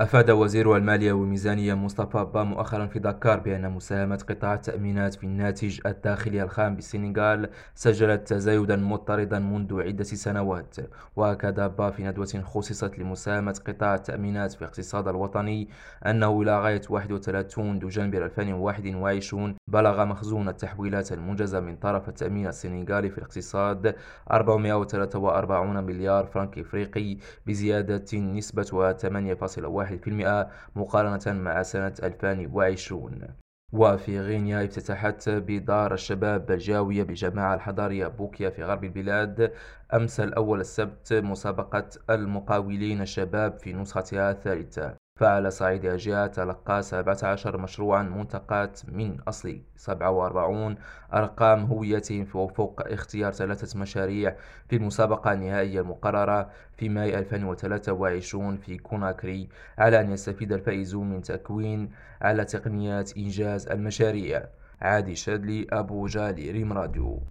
أفاد وزير المالية والميزانية مصطفى با مؤخرا في دكار بأن مساهمة قطاع التأمينات في الناتج الداخلي الخام بالسنغال سجلت تزايدا مضطردا منذ عدة سنوات. وأكد با في ندوة خصصت لمساهمة قطاع التأمينات في الاقتصاد الوطني أنه إلى غاية 31 دجنبر 2021 بلغ مخزون التحويلات المنجزة من طرف التأمين السنغالي في الاقتصاد 443 مليار فرنك إفريقي بزيادة نسبتها 8.1 مقارنة مع سنة 2020 وفي غينيا افتتحت بدار الشباب الجاوية بالجماعة الحضارية بوكيا في غرب البلاد. أمس الأول السبت مسابقة المقاولين الشباب في نسختها الثالثة. فعلى صعيد الجهة تلقى 17 مشروعا منتقات من أصل 47 أرقام هويتهم فوق اختيار ثلاثة مشاريع في المسابقة النهائية المقررة في ماي 2023 في كوناكري. على أن يستفيد الفائزون من تكوين على تقنيات إنجاز المشاريع. عادي شادلي أبو جالي ريم راديو.